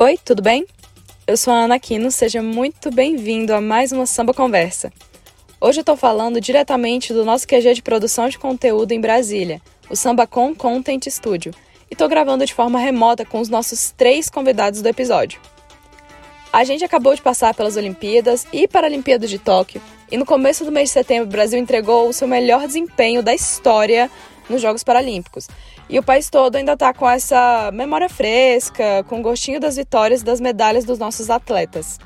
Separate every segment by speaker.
Speaker 1: Oi, tudo bem? Eu sou a Ana Aquino, seja muito bem-vindo a mais uma Samba Conversa. Hoje eu estou falando diretamente do nosso QG de produção de conteúdo em Brasília, o SambaCon Content Studio, e estou gravando de forma remota com os nossos três convidados do episódio. A gente acabou de passar pelas Olimpíadas e Paralimpíadas de Tóquio, e no começo do mês de setembro o Brasil entregou o seu melhor desempenho da história nos Jogos Paralímpicos. E o país todo ainda está com essa memória fresca, com o gostinho das vitórias e das medalhas dos nossos atletas.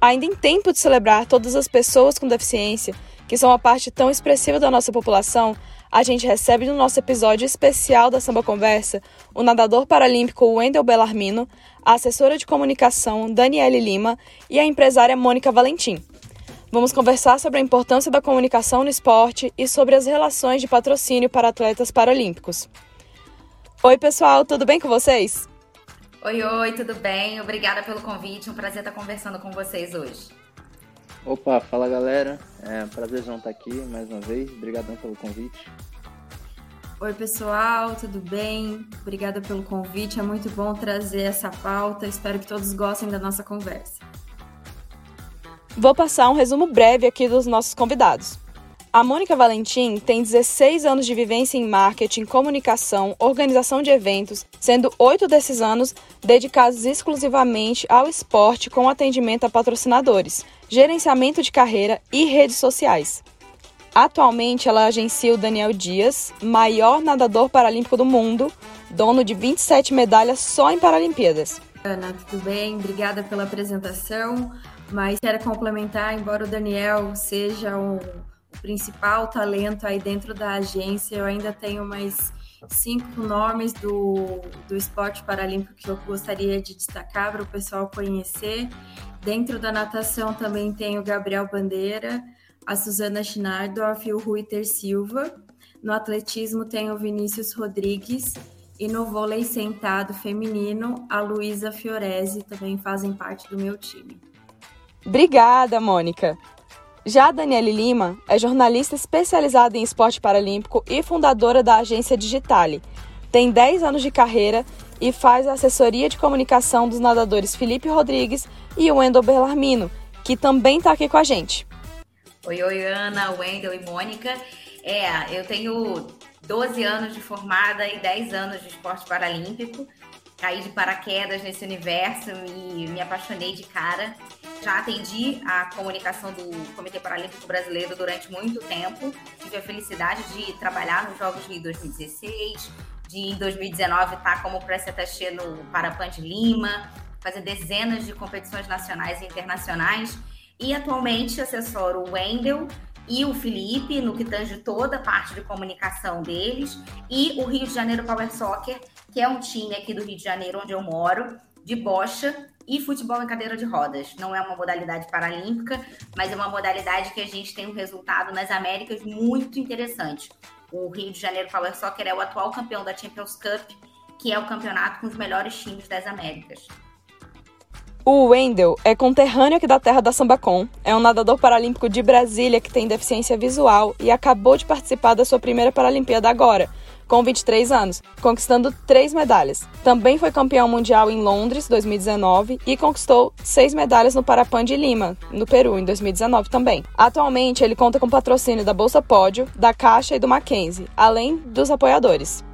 Speaker 1: Ainda em tempo de celebrar todas as pessoas com deficiência, que são uma parte tão expressiva da nossa população, a gente recebe no nosso episódio especial da Samba Conversa o nadador paralímpico Wendel Bellarmino, a assessora de comunicação Daniele Lima e a empresária Mônica Valentim. Vamos conversar sobre a importância da comunicação no esporte e sobre as relações de patrocínio para atletas paralímpicos. Oi, pessoal, tudo bem com vocês?
Speaker 2: Oi, oi, tudo bem? Obrigada pelo convite. Um prazer estar conversando com vocês hoje.
Speaker 3: Opa, fala galera. É um prazerzão estar aqui mais uma vez. Obrigadão pelo convite.
Speaker 4: Oi, pessoal, tudo bem? Obrigada pelo convite. É muito bom trazer essa pauta. Espero que todos gostem da nossa conversa.
Speaker 1: Vou passar um resumo breve aqui dos nossos convidados. A Mônica Valentim tem 16 anos de vivência em marketing, comunicação, organização de eventos, sendo oito desses anos dedicados exclusivamente ao esporte com atendimento a patrocinadores, gerenciamento de carreira e redes sociais. Atualmente, ela agencia o Daniel Dias, maior nadador paralímpico do mundo, dono de 27 medalhas só em Paralimpíadas.
Speaker 4: Ana, tudo bem? Obrigada pela apresentação. Mas quero complementar, embora o Daniel seja o principal talento aí dentro da agência, eu ainda tenho mais cinco nomes do, do esporte paralímpico que eu gostaria de destacar para o pessoal conhecer. Dentro da natação também tem o Gabriel Bandeira, a Suzana Schnardorf e o Ruiter Silva. No atletismo tem o Vinícius Rodrigues e no vôlei sentado feminino, a Luísa Fiorese também fazem parte do meu time.
Speaker 1: Obrigada, Mônica. Já a Daniele Lima é jornalista especializada em esporte paralímpico e fundadora da agência Digitale. Tem 10 anos de carreira e faz a assessoria de comunicação dos nadadores Felipe Rodrigues e Wendel Bellarmino, que também está aqui com a gente.
Speaker 2: Oi, oi, Ana, Wendel e Mônica. É, eu tenho 12 anos de formada e 10 anos de esporte paralímpico caí de paraquedas nesse universo e me apaixonei de cara. Já atendi a comunicação do Comitê Paralímpico Brasileiro durante muito tempo. Tive a felicidade de trabalhar nos Jogos Rio 2016, de em 2019 estar como press attaché no Parapan de Lima, fazer dezenas de competições nacionais e internacionais. E atualmente assessoro o Wendel e o Felipe, no que tange toda a parte de comunicação deles, e o Rio de Janeiro Power Soccer, que é um time aqui do Rio de Janeiro, onde eu moro, de bocha e futebol em cadeira de rodas. Não é uma modalidade paralímpica, mas é uma modalidade que a gente tem um resultado nas Américas muito interessante. O Rio de Janeiro Power Soccer é o atual campeão da Champions Cup, que é o campeonato com os melhores times das Américas.
Speaker 1: O Wendel é conterrâneo aqui da terra da Sambacom, é um nadador paralímpico de Brasília que tem deficiência visual e acabou de participar da sua primeira Paralimpíada agora, com 23 anos, conquistando três medalhas. Também foi campeão mundial em Londres, 2019, e conquistou seis medalhas no Parapan de Lima, no Peru, em 2019 também. Atualmente, ele conta com patrocínio da Bolsa Pódio, da Caixa e do Mackenzie, além dos apoiadores.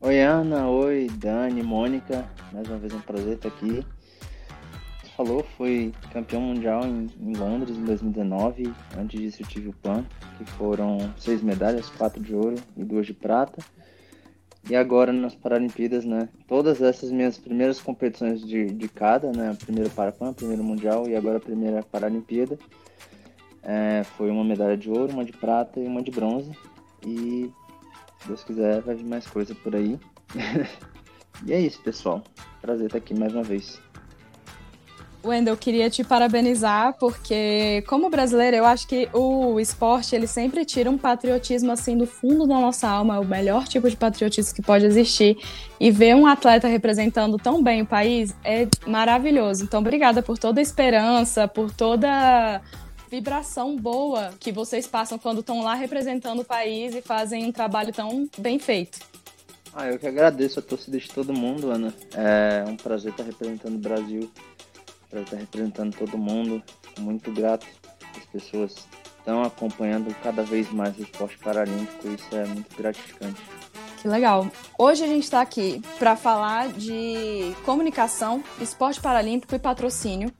Speaker 3: Oi, Ana. Oi, Dani, Mônica. Mais uma vez um prazer estar aqui falou, foi campeão mundial em, em, Londres em 2019. Antes disso eu tive o PAN, que foram seis medalhas, quatro de ouro e duas de prata. E agora nas Paralimpíadas, né? Todas essas minhas primeiras competições de, de cada, né? Primeiro Parapan, primeiro Mundial e agora a primeira Paralimpíada. É, foi uma medalha de ouro, uma de prata e uma de bronze. E se Deus quiser vai vir mais coisa por aí. e é isso, pessoal. Prazer estar aqui mais uma vez.
Speaker 1: Wendel, queria te parabenizar porque, como brasileiro, eu acho que o esporte ele sempre tira um patriotismo assim do fundo da nossa alma, é o melhor tipo de patriotismo que pode existir. E ver um atleta representando tão bem o país é maravilhoso. Então, obrigada por toda a esperança, por toda vibração boa que vocês passam quando estão lá representando o país e fazem um trabalho tão bem feito.
Speaker 3: Ah, eu que agradeço a torcida de todo mundo, Ana. É um prazer estar representando o Brasil, prazer estar representando todo mundo. Muito grato. As pessoas estão acompanhando cada vez mais o esporte paralímpico e isso é muito gratificante.
Speaker 1: Que legal. Hoje a gente está aqui para falar de comunicação, esporte paralímpico e patrocínio.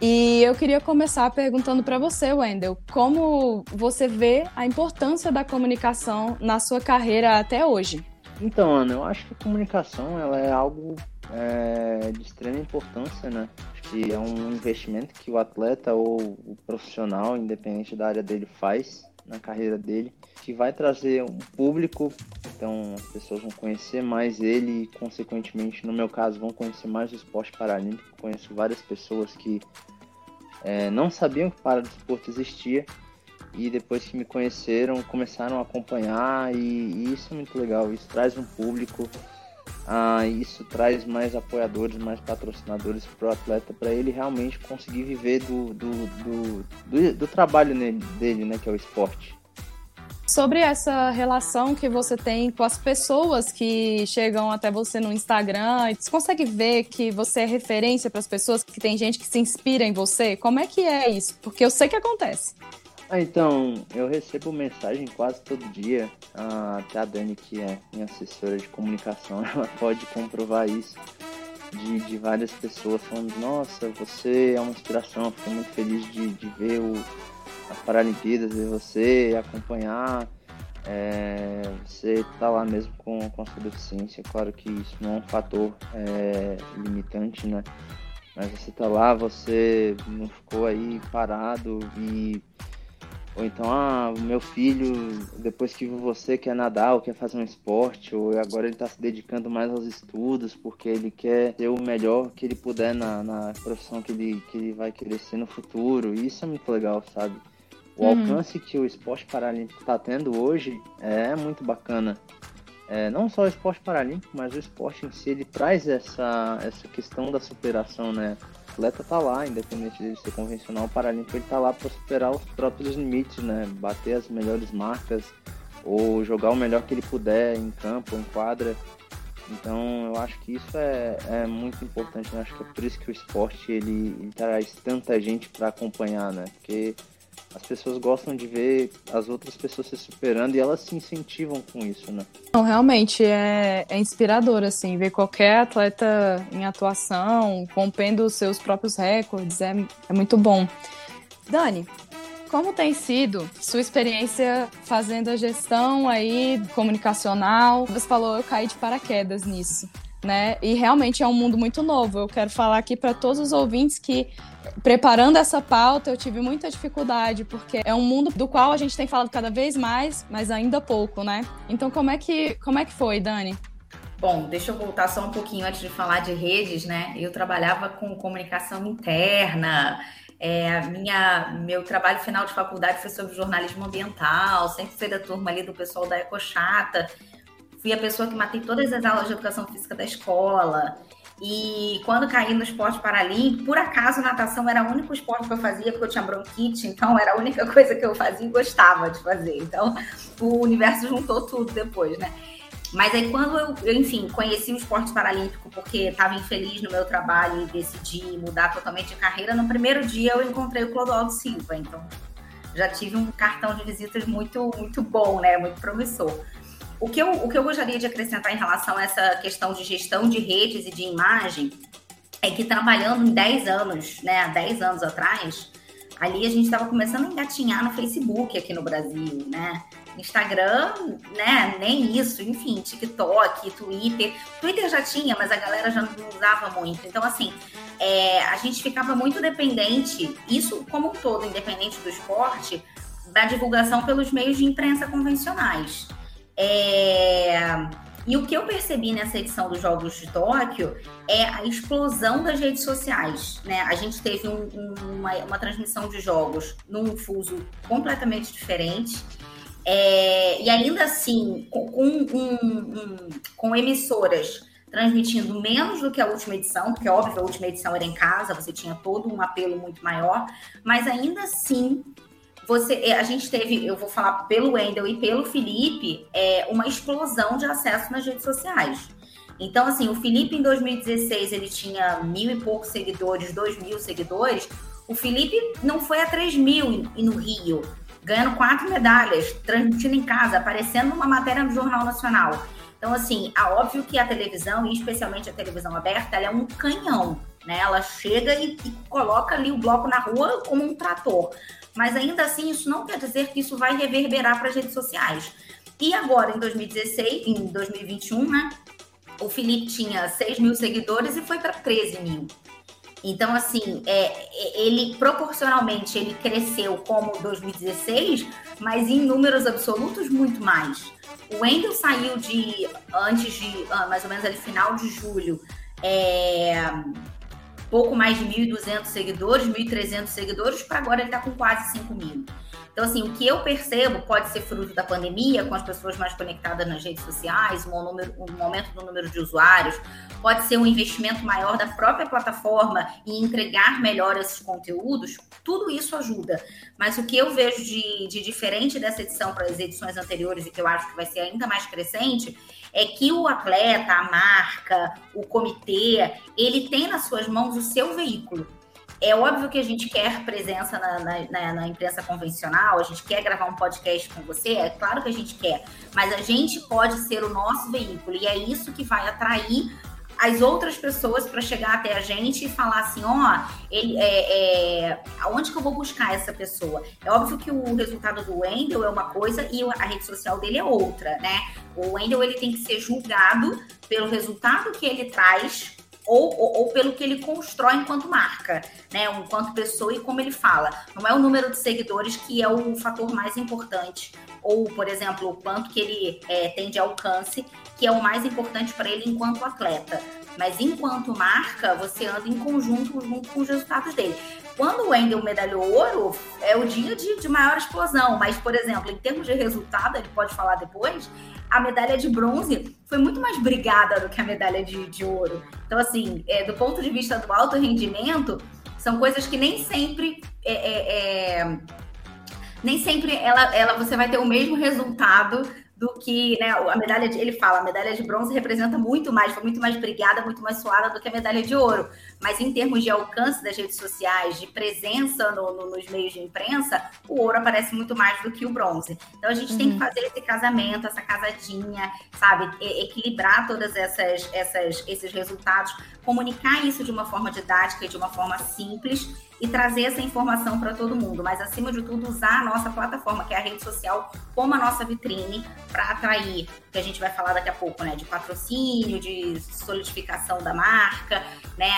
Speaker 1: E eu queria começar perguntando para você, Wendel, como você vê a importância da comunicação na sua carreira até hoje?
Speaker 3: Então, Ana, eu acho que a comunicação ela é algo é, de extrema importância, né? Acho que é um investimento que o atleta ou o profissional, independente da área dele, faz na carreira dele, que vai trazer um público, então as pessoas vão conhecer mais ele e, consequentemente, no meu caso, vão conhecer mais o esporte paralímpico. Conheço várias pessoas que é, não sabiam que para esporte existia e depois que me conheceram começaram a acompanhar e, e isso é muito legal. Isso traz um público, ah, isso traz mais apoiadores, mais patrocinadores para o atleta para ele realmente conseguir viver do, do, do, do, do trabalho nele, dele, né, que é o esporte.
Speaker 1: Sobre essa relação que você tem com as pessoas que chegam até você no Instagram, você consegue ver que você é referência para as pessoas, que tem gente que se inspira em você? Como é que é isso? Porque eu sei que acontece.
Speaker 3: Ah, então, eu recebo mensagem quase todo dia. Ah, até a Dani, que é minha assessora de comunicação, ela pode comprovar isso. De, de várias pessoas falando, nossa, você é uma inspiração, fico muito feliz de, de ver o, as Paralimpíadas, ver você, acompanhar. É, você tá lá mesmo com, com a sua deficiência, claro que isso não é um fator é, limitante, né? Mas você tá lá, você não ficou aí parado e ou então, ah, o meu filho, depois que você, quer nadar ou quer fazer um esporte, ou agora ele está se dedicando mais aos estudos porque ele quer ter o melhor que ele puder na, na profissão que ele, que ele vai querer ser no futuro. E isso é muito legal, sabe? O uhum. alcance que o esporte paralímpico está tendo hoje é muito bacana. É, não só o esporte paralímpico, mas o esporte em si, ele traz essa, essa questão da superação, né? Atleta tá lá, independente de ser convencional ou paralímpico, ele tá lá para superar os próprios limites, né? Bater as melhores marcas ou jogar o melhor que ele puder em campo, em quadra. Então eu acho que isso é, é muito importante, né? Acho que é por isso que o esporte ele, ele traz tanta gente para acompanhar, né? Porque as pessoas gostam de ver as outras pessoas se superando e elas se incentivam com isso, né?
Speaker 1: Não, realmente é, é inspirador, assim, ver qualquer atleta em atuação, rompendo os seus próprios recordes, é, é muito bom. Dani, como tem sido sua experiência fazendo a gestão aí comunicacional? Você falou, eu caí de paraquedas nisso né? E realmente é um mundo muito novo. Eu quero falar aqui para todos os ouvintes que preparando essa pauta eu tive muita dificuldade porque é um mundo do qual a gente tem falado cada vez mais, mas ainda pouco, né? Então como é que como é que foi, Dani?
Speaker 2: Bom, deixa eu voltar só um pouquinho antes de falar de redes, né? Eu trabalhava com comunicação interna. É, minha, meu trabalho final de faculdade foi sobre jornalismo ambiental, sempre fui da turma ali do pessoal da Ecochata fui a pessoa que matei todas as aulas de educação física da escola. E quando caí no esporte paralímpico, por acaso natação era o único esporte que eu fazia, porque eu tinha bronquite, então era a única coisa que eu fazia e gostava de fazer. Então o universo juntou tudo depois, né? Mas aí quando eu, eu enfim, conheci o esporte paralímpico porque estava infeliz no meu trabalho e decidi mudar totalmente de carreira, no primeiro dia eu encontrei o Clodoaldo Silva, então já tive um cartão de visitas muito muito bom, né? Muito promissor. O que, eu, o que eu gostaria de acrescentar em relação a essa questão de gestão de redes e de imagem é que trabalhando em 10 anos, né, 10 anos atrás, ali a gente estava começando a engatinhar no Facebook aqui no Brasil, né? Instagram, né? Nem isso, enfim, TikTok, Twitter. Twitter já tinha, mas a galera já não usava muito. Então, assim, é, a gente ficava muito dependente, isso como um todo, independente do esporte, da divulgação pelos meios de imprensa convencionais. É... E o que eu percebi nessa edição dos Jogos de Tóquio é a explosão das redes sociais. Né? A gente teve um, um, uma, uma, transmissão de jogos num fuso completamente diferente. É... e ainda assim, com, um, com emissoras transmitindo menos do que a última edição, porque óbvio a última edição era em casa, você tinha todo um apelo muito maior, mas ainda assim você, é, a gente teve, eu vou falar pelo Wendel e pelo Felipe, é, uma explosão de acesso nas redes sociais. Então, assim, o Felipe em 2016 ele tinha mil e poucos seguidores, dois mil seguidores. O Felipe não foi a três mil e no Rio, ganhando quatro medalhas, transmitindo em casa, aparecendo numa matéria no Jornal Nacional. Então, assim, é óbvio que a televisão, e especialmente a televisão aberta, ela é um canhão, né? Ela chega e, e coloca ali o bloco na rua como um trator. Mas ainda assim, isso não quer dizer que isso vai reverberar para as redes sociais. E agora, em 2016, em 2021, né? O Felipe tinha 6 mil seguidores e foi para 13 mil. Então, assim, é, é, ele proporcionalmente ele cresceu como 2016, mas em números absolutos muito mais. O Wendel saiu de antes de ah, mais ou menos ali final de julho, é, pouco mais de 1.200 seguidores, 1.300 seguidores, para agora ele está com quase 5 mil. Então, assim, o que eu percebo pode ser fruto da pandemia, com as pessoas mais conectadas nas redes sociais, um, número, um aumento do número de usuários, pode ser um investimento maior da própria plataforma e entregar melhor esses conteúdos, tudo isso ajuda. Mas o que eu vejo de, de diferente dessa edição para as edições anteriores, e que eu acho que vai ser ainda mais crescente, é que o atleta, a marca, o comitê, ele tem nas suas mãos o seu veículo. É óbvio que a gente quer presença na, na, na, imprensa convencional, a gente quer gravar um podcast com você, é claro que a gente quer, mas a gente pode ser o nosso veículo e é isso que vai atrair as outras pessoas para chegar até a gente e falar assim, ó, oh, ele é, é, aonde que eu vou buscar essa pessoa? É óbvio que o resultado do Wendel é uma coisa e a rede social dele é outra, né? O Wendel ele tem que ser julgado pelo resultado que ele traz ou, ou, ou, pelo que ele constrói enquanto marca, né? Enquanto pessoa e como ele fala. Não é o número de seguidores que é o fator mais importante, ou, por exemplo, o quanto que ele é, tem de alcance, que é o mais importante para ele enquanto atleta. Mas enquanto marca, você anda em conjunto junto com os resultados dele. Quando o Wendel medalhou ouro, é o dia de, de maior explosão. Mas, por exemplo, em termos de resultado, ele pode falar depois, a medalha de bronze foi muito mais brigada do que a medalha de, de ouro. Então, assim, é, do ponto de vista do alto rendimento, são coisas que nem sempre é, é, é nem sempre ela, ela você vai ter o mesmo resultado do que, né, a medalha de, ele fala, a medalha de bronze representa muito mais, foi muito mais brigada, muito mais suada do que a medalha de ouro. Mas em termos de alcance das redes sociais, de presença no, no, nos meios de imprensa, o ouro aparece muito mais do que o bronze. Então a gente uhum. tem que uhum. fazer esse casamento, essa casadinha, sabe, e, equilibrar todas essas, essas esses resultados, comunicar isso de uma forma didática e de uma forma simples e trazer essa informação para todo mundo, mas acima de tudo usar a nossa plataforma, que é a rede social, como a nossa vitrine para atrair, que a gente vai falar daqui a pouco, né, de patrocínio, de solidificação da marca, né,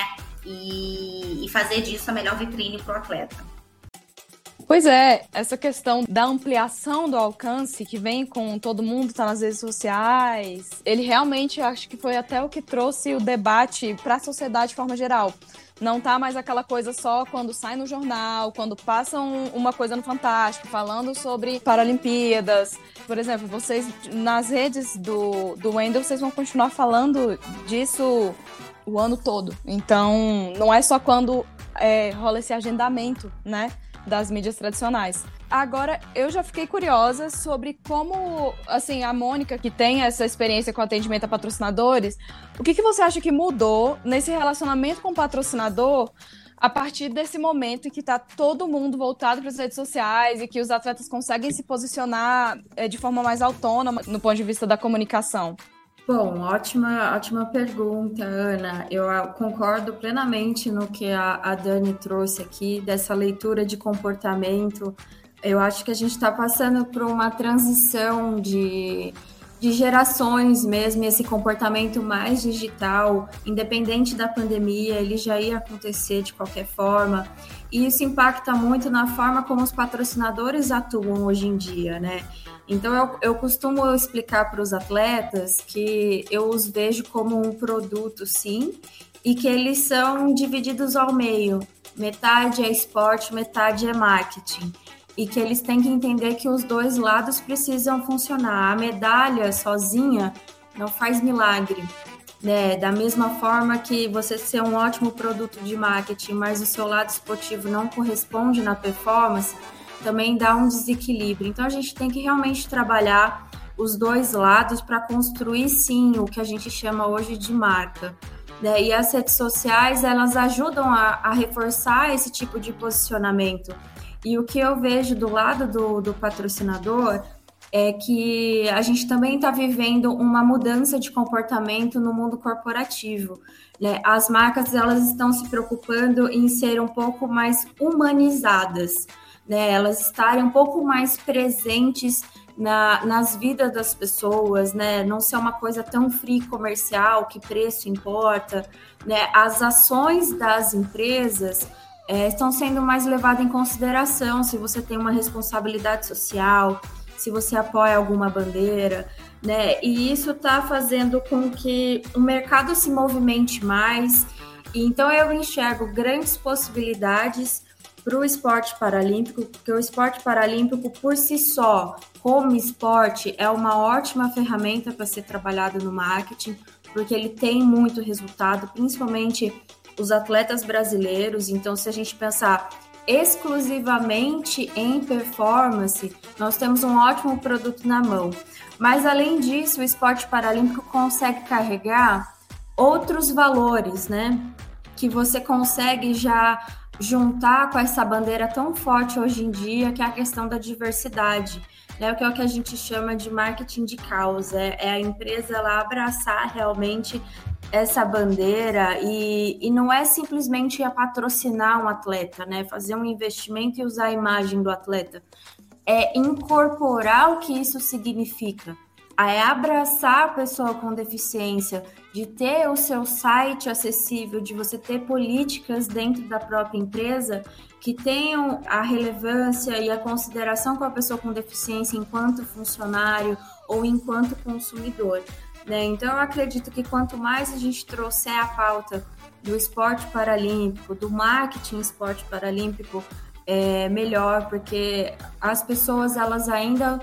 Speaker 2: e, e fazer disso a melhor vitrine para o atleta.
Speaker 1: Pois é, essa questão da ampliação do alcance que vem com todo mundo tá nas redes sociais, ele realmente acho que foi até o que trouxe o debate para a sociedade de forma geral. Não tá mais aquela coisa só quando sai no jornal, quando passam uma coisa no Fantástico, falando sobre Paralimpíadas. Por exemplo, vocês nas redes do, do Wendel, vocês vão continuar falando disso o ano todo. Então, não é só quando é, rola esse agendamento, né? Das mídias tradicionais. Agora, eu já fiquei curiosa sobre como, assim, a Mônica, que tem essa experiência com atendimento a patrocinadores, o que, que você acha que mudou nesse relacionamento com o patrocinador a partir desse momento em que está todo mundo voltado para as redes sociais e que os atletas conseguem se posicionar é, de forma mais autônoma no ponto de vista da comunicação?
Speaker 4: Bom, ótima, ótima pergunta, Ana. Eu concordo plenamente no que a, a Dani trouxe aqui, dessa leitura de comportamento eu acho que a gente está passando por uma transição de, de gerações mesmo, esse comportamento mais digital, independente da pandemia, ele já ia acontecer de qualquer forma. E isso impacta muito na forma como os patrocinadores atuam hoje em dia, né? Então eu, eu costumo explicar para os atletas que eu os vejo como um produto, sim, e que eles são divididos ao meio. Metade é esporte, metade é marketing e que eles têm que entender que os dois lados precisam funcionar. A medalha sozinha não faz milagre. Né? Da mesma forma que você ser um ótimo produto de marketing, mas o seu lado esportivo não corresponde na performance, também dá um desequilíbrio. Então a gente tem que realmente trabalhar os dois lados para construir sim o que a gente chama hoje de marca. Né? E as redes sociais elas ajudam a, a, reforçar esse tipo de posicionamento. E o que eu vejo do lado do, do patrocinador é que a gente também está vivendo uma mudança de comportamento no mundo corporativo. Né? As marcas elas estão se preocupando em ser um pouco mais humanizadas, né? elas estarem um pouco mais presentes na, nas vidas das pessoas, né? Não ser uma coisa tão free comercial que preço importa, né? As ações das empresas é, estão sendo mais levadas em consideração se você tem uma responsabilidade social, se você apoia alguma bandeira, né? E isso está fazendo com que o mercado se movimente mais. Então eu enxergo grandes possibilidades para o esporte paralímpico, porque o esporte paralímpico por si só, como esporte, é uma ótima ferramenta para ser trabalhado no marketing, porque ele tem muito resultado, principalmente os atletas brasileiros. Então, se a gente pensar exclusivamente em performance, nós temos um ótimo produto na mão. Mas além disso, o esporte paralímpico consegue carregar outros valores, né? Que você consegue já juntar com essa bandeira tão forte hoje em dia, que é a questão da diversidade, né? Que é o que a gente chama de marketing de causa, é, é a empresa ela abraçar realmente essa bandeira e, e não é simplesmente a patrocinar um atleta, né? Fazer um investimento e usar a imagem do atleta, é incorporar o que isso significa é abraçar a pessoa com deficiência, de ter o seu site acessível, de você ter políticas dentro da própria empresa que tenham a relevância e a consideração com a pessoa com deficiência enquanto funcionário ou enquanto consumidor. Né? Então, eu acredito que quanto mais a gente trouxer a pauta do esporte paralímpico, do marketing esporte paralímpico, é melhor, porque as pessoas elas ainda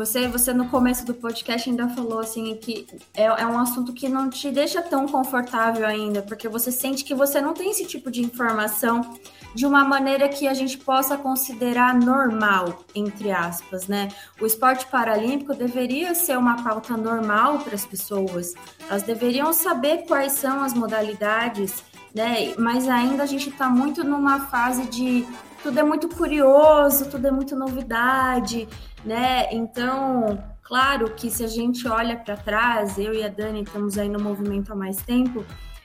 Speaker 4: você, você no começo do podcast ainda falou assim que é, é um assunto que não te deixa tão confortável ainda, porque você sente que você não tem esse tipo de informação de uma maneira que a gente possa considerar normal, entre aspas, né? O esporte paralímpico deveria ser uma pauta normal para as pessoas. Elas deveriam saber quais são as modalidades, né? Mas ainda a gente está muito numa fase de tudo é muito curioso, tudo é muito novidade né? Então, claro que se a gente olha para trás, eu e a Dani estamos aí no movimento há mais tempo,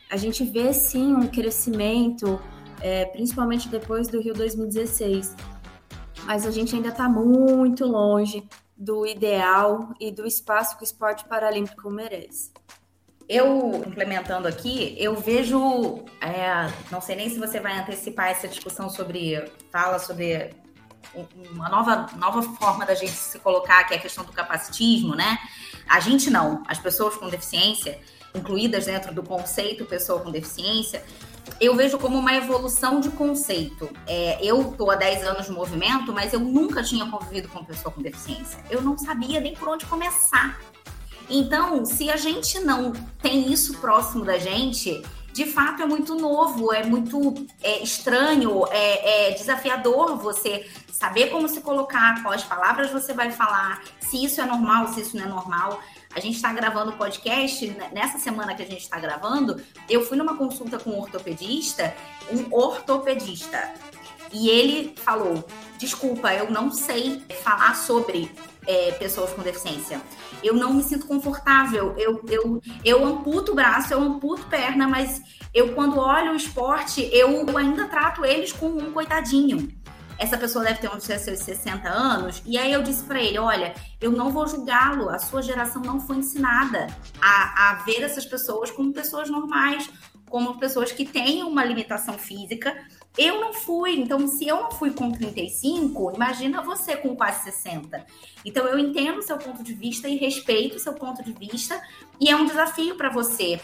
Speaker 4: a gente vê sim um crescimento, é, principalmente depois do Rio 2016. Mas a gente ainda está muito longe do ideal e do espaço que o esporte paralímpico merece.
Speaker 2: Eu, implementando aqui, eu vejo, é, não sei nem se você vai antecipar essa discussão sobre, fala sobre uma nova, nova forma da gente se colocar, que é a questão do capacitismo, né? A gente não, as pessoas com deficiência, incluídas dentro do conceito pessoa com deficiência, eu vejo como uma evolução de conceito. É, eu estou há 10 anos no movimento, mas eu nunca tinha convivido com pessoa com deficiência. Eu não sabia nem por onde começar. Então, se a gente não tem isso próximo da gente, de fato é muito novo, é muito é, estranho, é, é desafiador você saber como se colocar, quais palavras você vai falar, se isso é normal, se isso não é normal. A gente está gravando o podcast, né, nessa semana que a gente está gravando, eu fui numa consulta com um ortopedista, um ortopedista, e ele falou: desculpa, eu não sei falar sobre é, pessoas com deficiência. Eu não me sinto confortável. Eu, eu, eu amputo o braço, eu amputo perna, mas eu, quando olho o esporte, eu, eu ainda trato eles como um coitadinho essa pessoa deve ter uns seus 60 anos. E aí eu disse para ele: olha, eu não vou julgá-lo, a sua geração não foi ensinada a, a ver essas pessoas como pessoas normais, como pessoas que têm uma limitação física. Eu não fui, então se eu não fui com 35, imagina você com quase 60. Então eu entendo o seu ponto de vista e respeito o seu ponto de vista, e é um desafio para você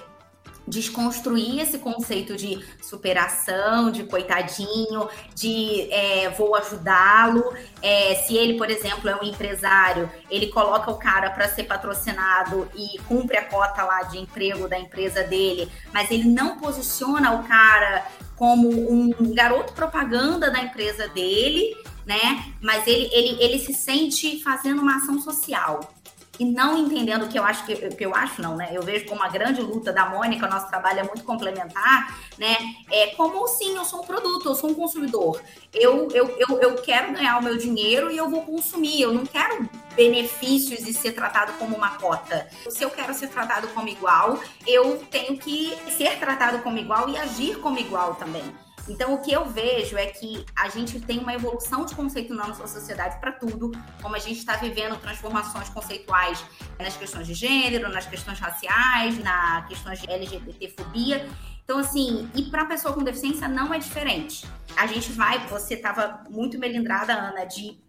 Speaker 2: desconstruir esse conceito de superação, de coitadinho, de é, vou ajudá-lo. É, se ele, por exemplo, é um empresário, ele coloca o cara para ser patrocinado e cumpre a cota lá de emprego da empresa dele, mas ele não posiciona o cara como um garoto propaganda da empresa dele né? Mas ele, ele, ele se sente fazendo uma ação social e não entendendo que eu acho que, que eu acho não, né? Eu vejo como uma grande luta da Mônica, nosso trabalho é muito complementar, né? É como sim, eu sou um produto, eu sou um consumidor. Eu, eu, eu, eu quero ganhar o meu dinheiro e eu vou consumir. Eu não quero benefícios e ser tratado como uma cota. Se eu quero ser tratado como igual, eu tenho que ser tratado como igual e agir como igual também. Então, o que eu vejo é que a gente tem uma evolução de conceito na nossa sociedade para tudo, como a gente está vivendo transformações conceituais nas questões de gênero, nas questões raciais, na questões de LGBTfobia. Então, assim, e para a pessoa com deficiência não é diferente. A gente vai, você estava muito melindrada, Ana, de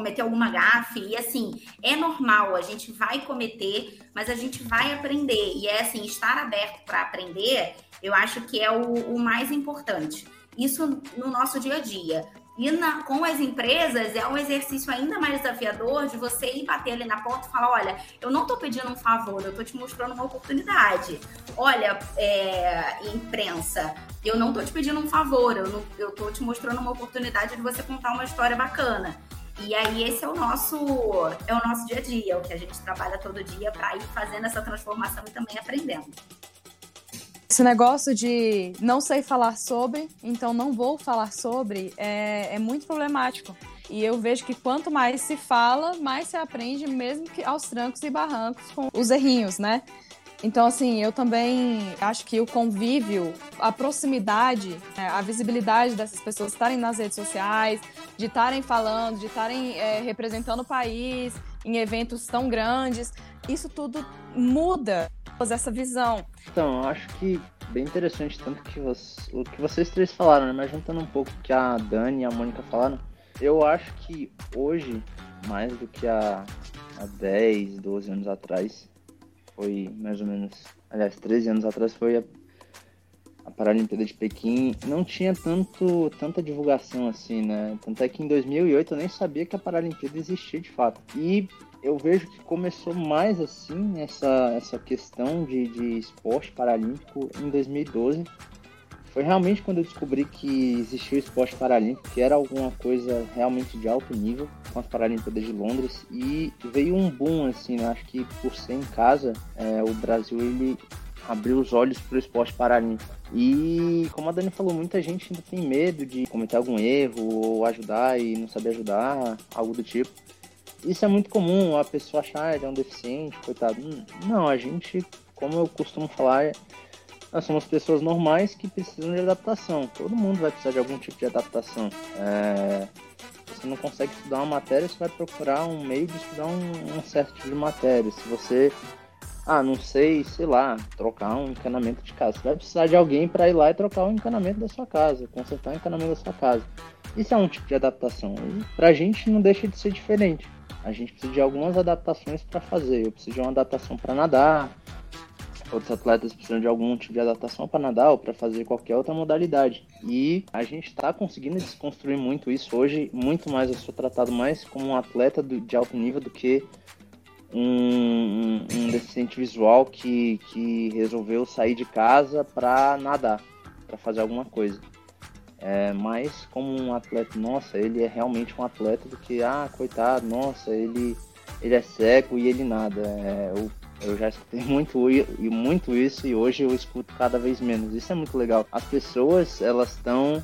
Speaker 2: cometer alguma gafe, e assim, é normal, a gente vai cometer, mas a gente vai aprender. E é assim, estar aberto para aprender eu acho que é o, o mais importante. Isso no nosso dia a dia. E na, com as empresas é um exercício ainda mais desafiador de você ir bater ali na porta e falar: olha, eu não estou pedindo um favor, eu estou te mostrando uma oportunidade. Olha, é, imprensa, eu não estou te pedindo um favor, eu estou te mostrando uma oportunidade de você contar uma história bacana. E aí esse é o nosso é o nosso dia a dia, o que a gente trabalha todo dia para ir fazendo essa transformação e também aprendendo.
Speaker 1: Esse negócio de não sei falar sobre, então não vou falar sobre, é, é muito problemático. E eu vejo que quanto mais se fala, mais se aprende, mesmo que aos trancos e barrancos, com os errinhos, né? Então, assim, eu também acho que o convívio, a proximidade, né, a visibilidade dessas pessoas estarem nas redes sociais, de estarem falando, de estarem é, representando o país em eventos tão grandes, isso tudo muda essa visão.
Speaker 3: Então, eu acho que bem interessante tanto que você, o que vocês três falaram, né? mas juntando um pouco o que a Dani e a Mônica falaram, eu acho que hoje, mais do que há, há 10, 12 anos atrás, foi mais ou menos, aliás, 13 anos atrás foi a, a Paralimpíada de Pequim, não tinha tanto, tanta divulgação assim, né? Tanto é que em 2008 eu nem sabia que a Paralimpíada existia de fato. E eu vejo que começou mais assim essa, essa questão de, de esporte paralímpico em 2012. Foi realmente quando eu descobri que existia o esporte paralímpico, que era alguma coisa realmente de alto nível, com as Paralimpíadas de Londres, e veio um boom, assim, né? acho que por ser em casa, é, o Brasil ele abriu os olhos para o esporte paralímpico. E como a Dani falou, muita gente ainda tem medo de cometer algum erro ou ajudar e não saber ajudar, algo do tipo. Isso é muito comum, a pessoa achar, ah, ele é um deficiente, coitado. Hum, não, a gente, como eu costumo falar, nós somos pessoas normais que precisam de adaptação. Todo mundo vai precisar de algum tipo de adaptação. É, você não consegue estudar uma matéria, você vai procurar um meio de estudar um, um certo tipo de matéria. Se você, ah, não sei, sei lá, trocar um encanamento de casa, você vai precisar de alguém para ir lá e trocar o encanamento da sua casa, consertar o encanamento da sua casa. Isso é um tipo de adaptação. E pra gente não deixa de ser diferente a gente precisa de algumas adaptações para fazer. Eu preciso de uma adaptação para nadar, outros atletas precisam de algum tipo de adaptação para nadar ou para fazer qualquer outra modalidade. E a gente está conseguindo desconstruir muito isso hoje. Muito mais eu sou tratado mais como um atleta de alto nível do que um, um deficiente visual que, que resolveu sair de casa para nadar, para fazer alguma coisa. É, mais como um atleta, nossa, ele é realmente um atleta do que, ah, coitado, nossa, ele, ele é cego e ele nada. É, eu, eu já escutei muito, muito isso e hoje eu escuto cada vez menos. Isso é muito legal. As pessoas, elas estão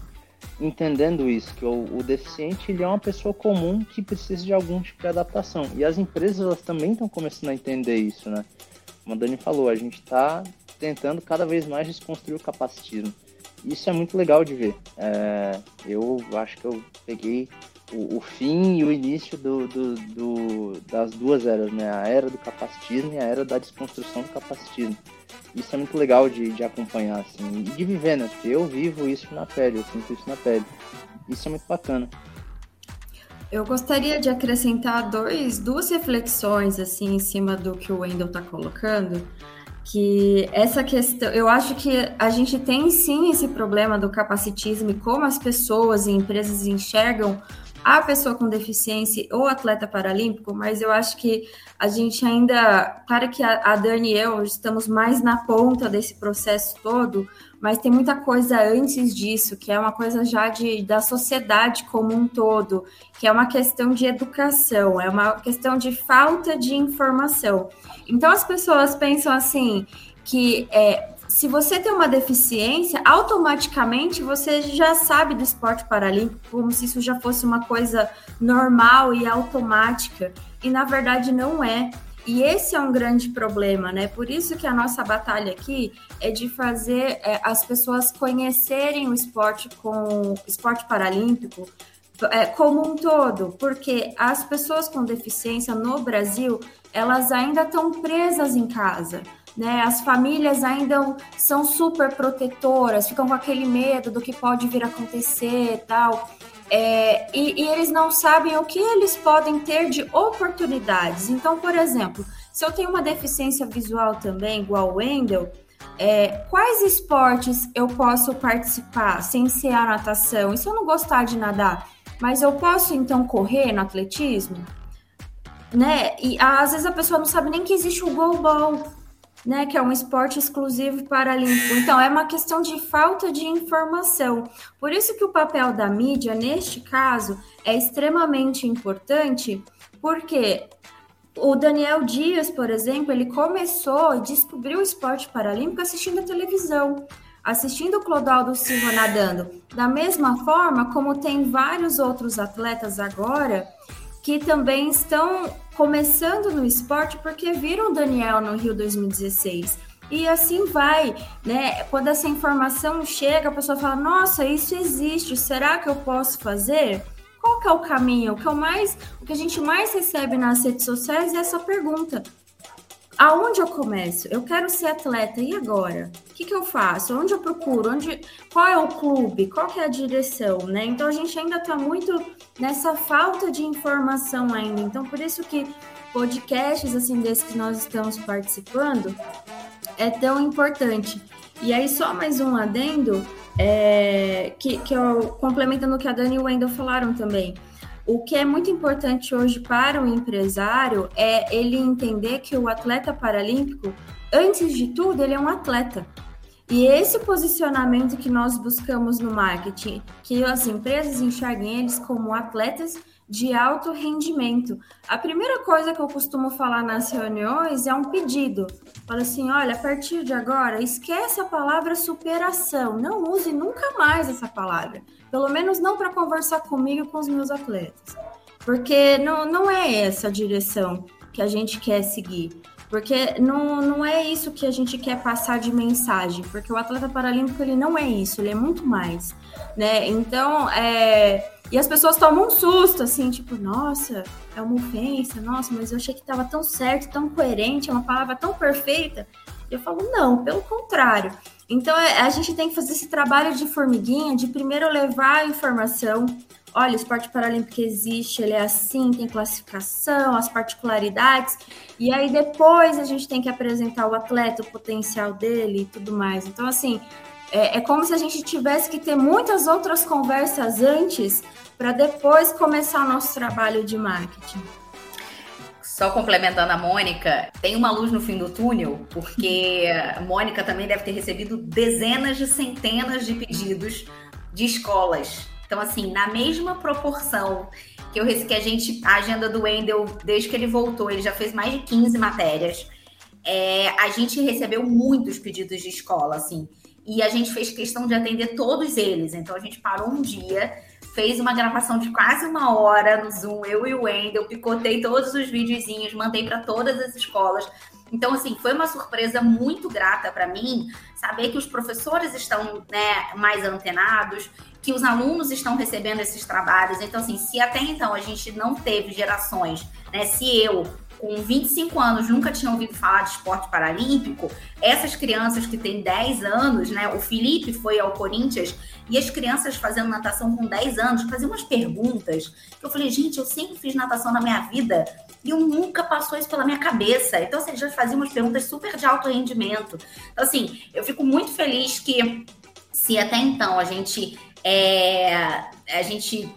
Speaker 3: entendendo isso, que o, o, deficiente ele é uma pessoa comum que precisa de algum tipo de adaptação. E as empresas elas também estão começando a entender isso, né? Como a Dani falou, a gente está tentando cada vez mais desconstruir o capacitismo isso é muito legal de ver. É, eu acho que eu peguei o, o, fim e o início do, do, do, das duas eras, né? A era do capacitismo e a era da desconstrução do capacitismo. Isso é muito legal de, de acompanhar, assim, e de viver, né? Porque eu vivo isso na pele, eu sinto isso na pele. Isso é muito bacana.
Speaker 4: Eu gostaria de acrescentar dois, duas reflexões, assim, em cima do que o Wendel está colocando que essa questão, eu acho que a gente tem sim esse problema do capacitismo e como as pessoas e empresas enxergam a pessoa com deficiência ou atleta paralímpico, mas eu acho que a gente ainda, claro que a, a Dani e eu estamos mais na ponta desse processo todo, mas tem muita coisa antes disso, que é uma coisa já de, da sociedade como um todo, que é uma questão de educação, é uma questão de falta de informação. Então as pessoas pensam assim que é, se você tem uma deficiência, automaticamente você já sabe do esporte paralímpico, como se isso já fosse uma coisa normal e automática. E na verdade não é. E esse é um grande problema, né? Por isso que a nossa batalha aqui é de fazer é, as pessoas conhecerem o esporte com esporte paralímpico é, como um todo, porque as pessoas com deficiência no Brasil elas ainda estão presas em casa. Né, as famílias ainda são super protetoras, ficam com aquele medo do que pode vir a acontecer tal. É, e, e, eles não sabem o que eles podem ter de oportunidades. Então, por exemplo, se eu tenho uma deficiência visual também, igual o Wendel, é, quais esportes eu posso participar sem ser a natação? E se eu não gostar de nadar, mas eu posso então correr no atletismo? Né? E às vezes a pessoa não sabe nem que existe o goalball né, que é um esporte exclusivo paralímpico. Então, é uma questão de falta de informação. Por isso que o papel da mídia, neste caso, é extremamente importante, porque o Daniel Dias, por exemplo, ele começou e descobriu o esporte paralímpico assistindo a televisão assistindo o Clodoaldo Silva nadando. Da mesma forma como tem vários outros atletas agora que também estão começando no esporte porque viram o Daniel no Rio 2016. E assim vai, né? Quando essa informação chega, a pessoa fala: "Nossa, isso existe. Será que eu posso fazer?" Qual que é o caminho? O que, eu mais, o que a gente mais recebe nas redes sociais é essa pergunta: aonde eu começo? Eu quero ser atleta, e agora? O que, que eu faço? Onde eu procuro? Onde, qual é o clube? Qual que é a direção? Né? Então a gente ainda está muito nessa falta de informação ainda. Então, por isso que podcasts assim desses que nós estamos participando é tão importante. E aí, só mais um adendo, é, que, que eu complementando o que a Dani e o Wendel falaram também. O que é muito importante hoje para o empresário é ele entender que o atleta paralímpico, antes de tudo, ele é um atleta. E esse posicionamento que nós buscamos no marketing, que as empresas enxerguem eles como atletas de alto rendimento. A primeira coisa que eu costumo falar nas reuniões é um pedido. Fala assim: olha, a partir de agora, esquece a palavra superação. Não use nunca mais essa palavra. Pelo menos não para conversar comigo e com os meus atletas. Porque não, não é essa a direção que a gente quer seguir. Porque não, não é isso que a gente quer passar de mensagem. Porque o atleta paralímpico, ele não é isso, ele é muito mais. Né? Então, é... E as pessoas tomam um susto, assim, tipo, nossa, é uma ofensa, nossa, mas eu achei que estava tão certo, tão coerente, é uma palavra tão perfeita. Eu falo, não, pelo contrário. Então, é, a gente tem que fazer esse trabalho de formiguinha, de primeiro levar a informação. Olha, o esporte paralímpico existe, ele é assim, tem classificação, as particularidades, e aí depois a gente tem que apresentar o atleta, o potencial dele e tudo mais. Então, assim, é, é como se a gente tivesse que ter muitas outras conversas antes para depois começar o nosso trabalho de marketing.
Speaker 2: Só complementando a Mônica, tem uma luz no fim do túnel, porque a Mônica também deve ter recebido dezenas de centenas de pedidos de escolas. Então, assim, na mesma proporção que, eu, que a gente, a agenda do Wendel, desde que ele voltou, ele já fez mais de 15 matérias. É, a gente recebeu muitos pedidos de escola, assim, e a gente fez questão de atender todos eles. Então, a gente parou um dia fez uma gravação de quase uma hora no Zoom, eu e o Wendel, picotei todos os videozinhos, mandei para todas as escolas. Então, assim, foi uma surpresa muito grata para mim saber que os professores estão né, mais antenados, que os alunos estão recebendo esses trabalhos. Então, assim, se até então a gente não teve gerações, né? Se eu com 25 anos nunca tinham ouvido falar de esporte paralímpico, essas crianças que têm 10 anos, né? O Felipe foi ao Corinthians e as crianças fazendo natação com 10 anos faziam umas perguntas eu falei, gente, eu sempre fiz natação na minha vida e eu nunca passou isso pela minha cabeça. Então, assim, já faziam umas perguntas super de alto rendimento. Então, assim, eu fico muito feliz que se até então a gente é, a gente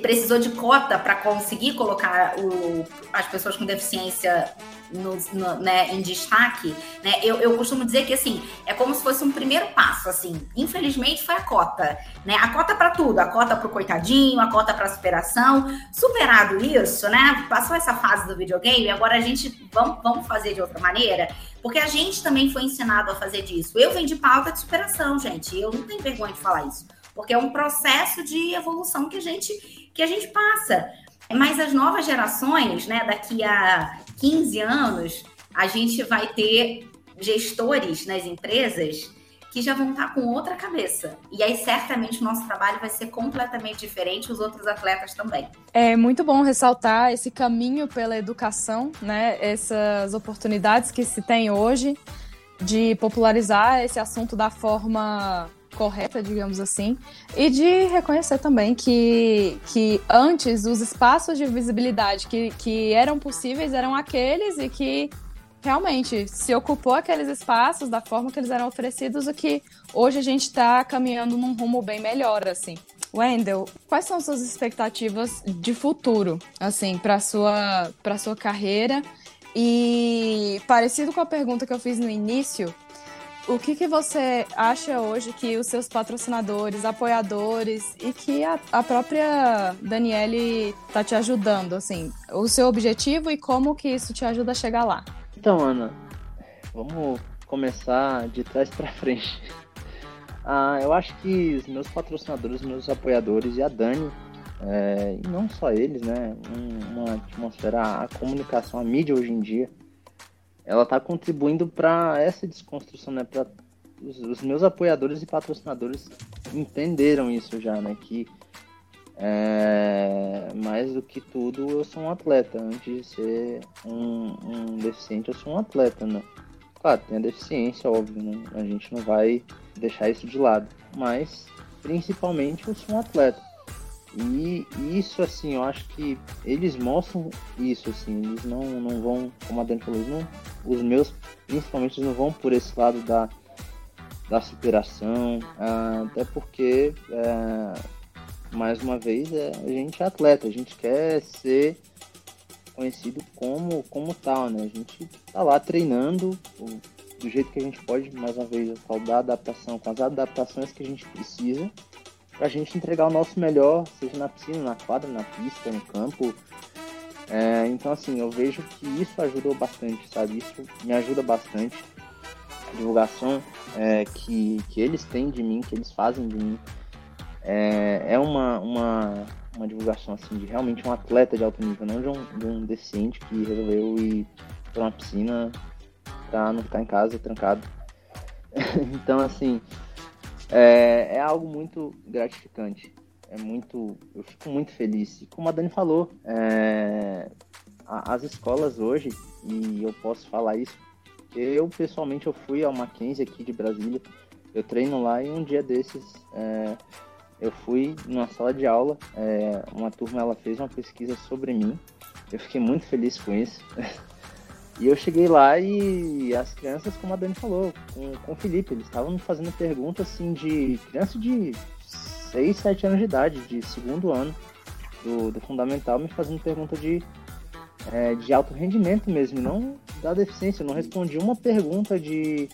Speaker 2: precisou de cota para conseguir colocar o, as pessoas com deficiência no, no, né, em destaque, né? Eu, eu costumo dizer que assim é como se fosse um primeiro passo, assim. Infelizmente foi a cota, né? A cota para tudo, a cota para o coitadinho, a cota para superação. Superado isso, né? Passou essa fase do videogame, agora a gente vamos, vamos fazer de outra maneira, porque a gente também foi ensinado a fazer disso. Eu venho de pauta de superação, gente. Eu não tenho vergonha de falar isso porque é um processo de evolução que a gente que a gente passa. Mas as novas gerações, né, daqui a 15 anos, a gente vai ter gestores nas empresas que já vão estar com outra cabeça. E aí, certamente, o nosso trabalho vai ser completamente diferente, os outros atletas também.
Speaker 1: É muito bom ressaltar esse caminho pela educação, né? Essas oportunidades que se tem hoje de popularizar esse assunto da forma correta, digamos assim, e de reconhecer também que, que antes os espaços de visibilidade que, que eram possíveis eram aqueles e que realmente se ocupou aqueles espaços da forma que eles eram oferecidos, o que hoje a gente está caminhando num rumo bem melhor, assim. Wendel, quais são suas expectativas de futuro, assim, para sua para sua carreira? E parecido com a pergunta que eu fiz no início, o que, que você acha hoje que os seus patrocinadores, apoiadores e que a, a própria Daniele está te ajudando, assim, o seu objetivo e como que isso te ajuda a chegar lá?
Speaker 3: Então, Ana, vamos começar de trás para frente. Ah, eu acho que os meus patrocinadores, meus apoiadores e a Dani, é, e não só eles, né? Um, uma atmosfera, a comunicação, a mídia hoje em dia, ela está contribuindo para essa desconstrução, né? Para os, os, meus apoiadores e patrocinadores entenderam isso já, né? Que é, mais do que tudo eu sou um atleta. Antes de ser um, um deficiente, eu sou um atleta, né? Claro, tem a deficiência, óbvio, né? A gente não vai deixar isso de lado. Mas, principalmente, eu sou um atleta. E isso, assim, eu acho que eles mostram isso, assim, eles não, não vão, como a Dani falou, não, os meus, principalmente, não vão por esse lado da, da superação, ah, até porque, é, mais uma vez, é, a gente é atleta, a gente quer ser conhecido como, como tal, né? A gente tá lá treinando do jeito que a gente pode, mais uma vez, eu falo da adaptação, com as adaptações que a gente precisa para a gente entregar o nosso melhor, seja na piscina, na quadra, na pista, no campo. É, então, assim, eu vejo que isso ajudou bastante, sabe? Isso me ajuda bastante. A divulgação é, que, que eles têm de mim, que eles fazem de mim, é, é uma, uma, uma divulgação, assim, de realmente um atleta de alto nível, não de um, de um deficiente que resolveu ir para uma piscina para não ficar em casa trancado. então, assim, é, é algo muito gratificante. É muito, eu fico muito feliz. E como a Dani falou, é, as escolas hoje, e eu posso falar isso, eu pessoalmente eu fui ao Mackenzie aqui de Brasília, eu treino lá e um dia desses é, eu fui numa sala de aula, é, uma turma ela fez uma pesquisa sobre mim, eu fiquei muito feliz com isso. E eu cheguei lá e as crianças, como a Dani falou, com, com o Felipe, eles estavam fazendo perguntas assim de criança de 6, 7 anos de idade, de segundo ano do, do fundamental, me fazendo pergunta de, é, de alto rendimento mesmo, não da deficiência. Eu não respondi uma pergunta de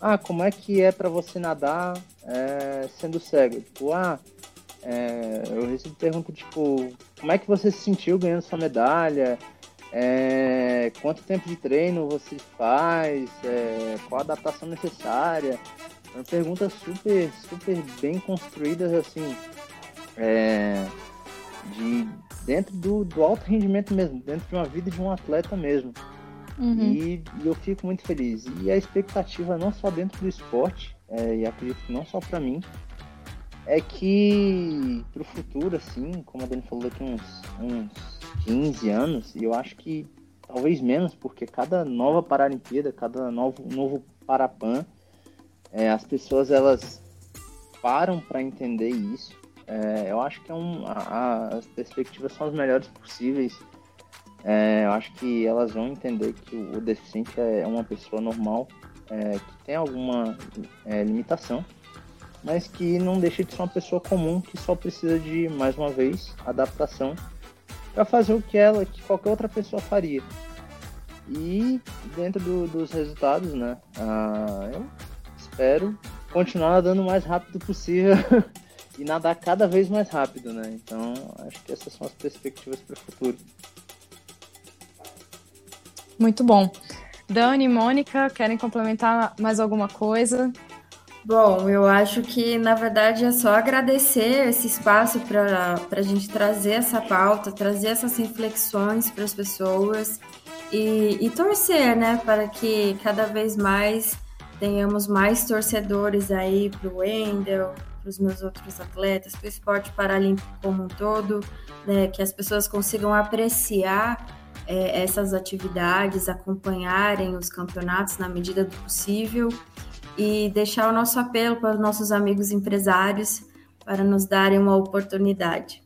Speaker 3: ah, como é que é para você nadar é, sendo cego? Tipo, ah, é, eu recebi pergunta tipo, como é que você se sentiu ganhando sua medalha? É, quanto tempo de treino você faz? É, qual a adaptação necessária? Uma pergunta super, super bem construídas assim, é, de dentro do, do, alto rendimento mesmo, dentro de uma vida de um atleta mesmo. Uhum. E, e, eu fico muito feliz. E a expectativa não só dentro do esporte, é, e acredito que não só para mim, é que pro futuro, assim, como a Dani falou daqui uns, uns 15 anos, e eu acho que talvez menos, porque cada nova Paralimpíada, cada novo, novo Parapan, é, as pessoas elas param para entender isso. É, eu acho que é um, a, as perspectivas são as melhores possíveis. É, eu acho que elas vão entender que o, o deficiente é uma pessoa normal, é, que tem alguma é, limitação. mas que não deixa de ser uma pessoa comum que só precisa de, mais uma vez, adaptação para fazer o que ela, que qualquer outra pessoa faria. E dentro do, dos resultados, né, ah, eu espero continuar nadando o mais rápido possível e nadar cada vez mais rápido, né? Então, acho que essas são as perspectivas para o futuro.
Speaker 1: Muito bom. Dani, Mônica, querem complementar mais alguma coisa?
Speaker 4: Bom, eu acho que na verdade é só agradecer esse espaço para a gente trazer essa pauta, trazer essas reflexões para as pessoas e, e torcer, né, para que cada vez mais tenhamos mais torcedores aí para o Wendel, para os meus outros atletas, para o esporte paralímpico como um todo, né, que as pessoas consigam apreciar é, essas atividades, acompanharem os campeonatos na medida do possível e deixar o nosso apelo para os nossos amigos empresários para nos darem uma oportunidade.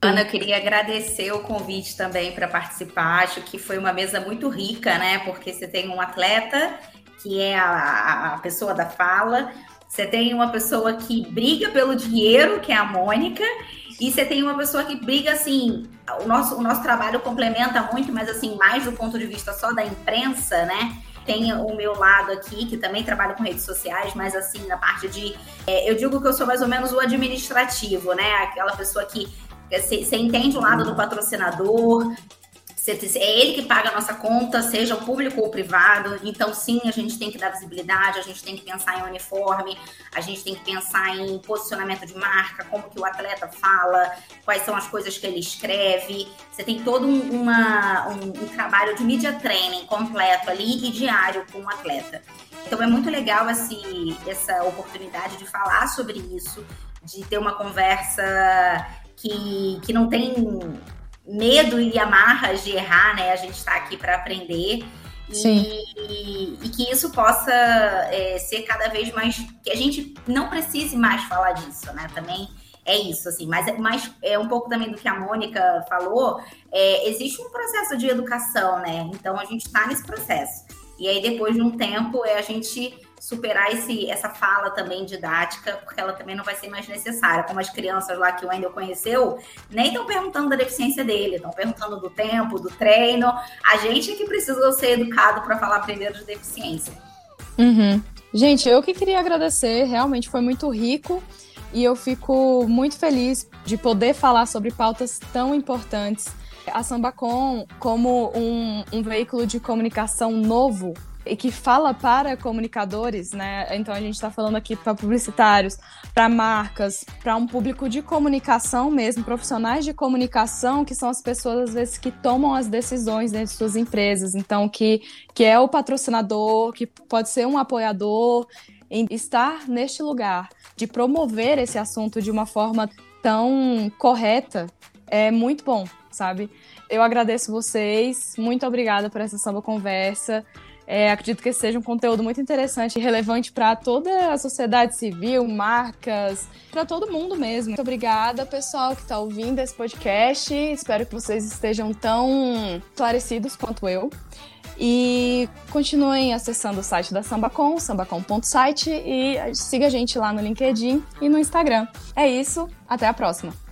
Speaker 2: Ana, eu queria agradecer o convite também para participar. Acho que foi uma mesa muito rica, né? Porque você tem um atleta que é a, a pessoa da fala, você tem uma pessoa que briga pelo dinheiro, que é a Mônica, e você tem uma pessoa que briga assim. O nosso, o nosso trabalho complementa muito, mas assim, mais do ponto de vista só da imprensa, né? Tem o meu lado aqui, que também trabalha com redes sociais, mas assim, na parte de. É, eu digo que eu sou mais ou menos o administrativo, né? Aquela pessoa que você entende o lado do patrocinador, é ele que paga a nossa conta, seja o público ou o privado. Então, sim, a gente tem que dar visibilidade, a gente tem que pensar em uniforme, a gente tem que pensar em posicionamento de marca, como que o atleta fala, quais são as coisas que ele escreve. Você tem todo um, uma, um, um trabalho de media training completo ali e diário com o atleta. Então, é muito legal esse, essa oportunidade de falar sobre isso, de ter uma conversa que, que não tem medo e amarras de errar, né? A gente está aqui para aprender. E, e, que isso possa é, ser cada vez mais. que a gente não precise mais falar disso, né? Também é isso, assim. Mas, mas é um pouco também do que a Mônica falou. É, existe um processo de educação, né? Então a gente está nesse processo. E aí, depois de um tempo, é a gente superar esse, essa fala também didática, porque ela também não vai ser mais necessária. Como as crianças lá que o Wendel conheceu, nem estão perguntando da deficiência dele, estão perguntando do tempo, do treino. A gente é que precisa ser educado para falar primeiro de deficiência.
Speaker 1: Uhum. Gente, eu que queria agradecer, realmente foi muito rico e eu fico muito feliz de poder falar sobre pautas tão importantes. A Sambacom, como um, um veículo de comunicação novo e que fala para comunicadores, né? Então a gente está falando aqui para publicitários, para marcas, para um público de comunicação mesmo, profissionais de comunicação, que são as pessoas às vezes que tomam as decisões dentro de suas empresas. Então que que é o patrocinador, que pode ser um apoiador, em estar neste lugar de promover esse assunto de uma forma tão correta é muito bom, sabe? Eu agradeço vocês, muito obrigada por essa samba conversa. É, acredito que seja um conteúdo muito interessante e relevante para toda a sociedade civil, marcas, para todo mundo mesmo. Muito obrigada, pessoal, que está ouvindo esse podcast. Espero que vocês estejam tão esclarecidos quanto eu. E continuem acessando o site da Sambacom, sambacom.site, e siga a gente lá no LinkedIn e no Instagram. É isso, até a próxima!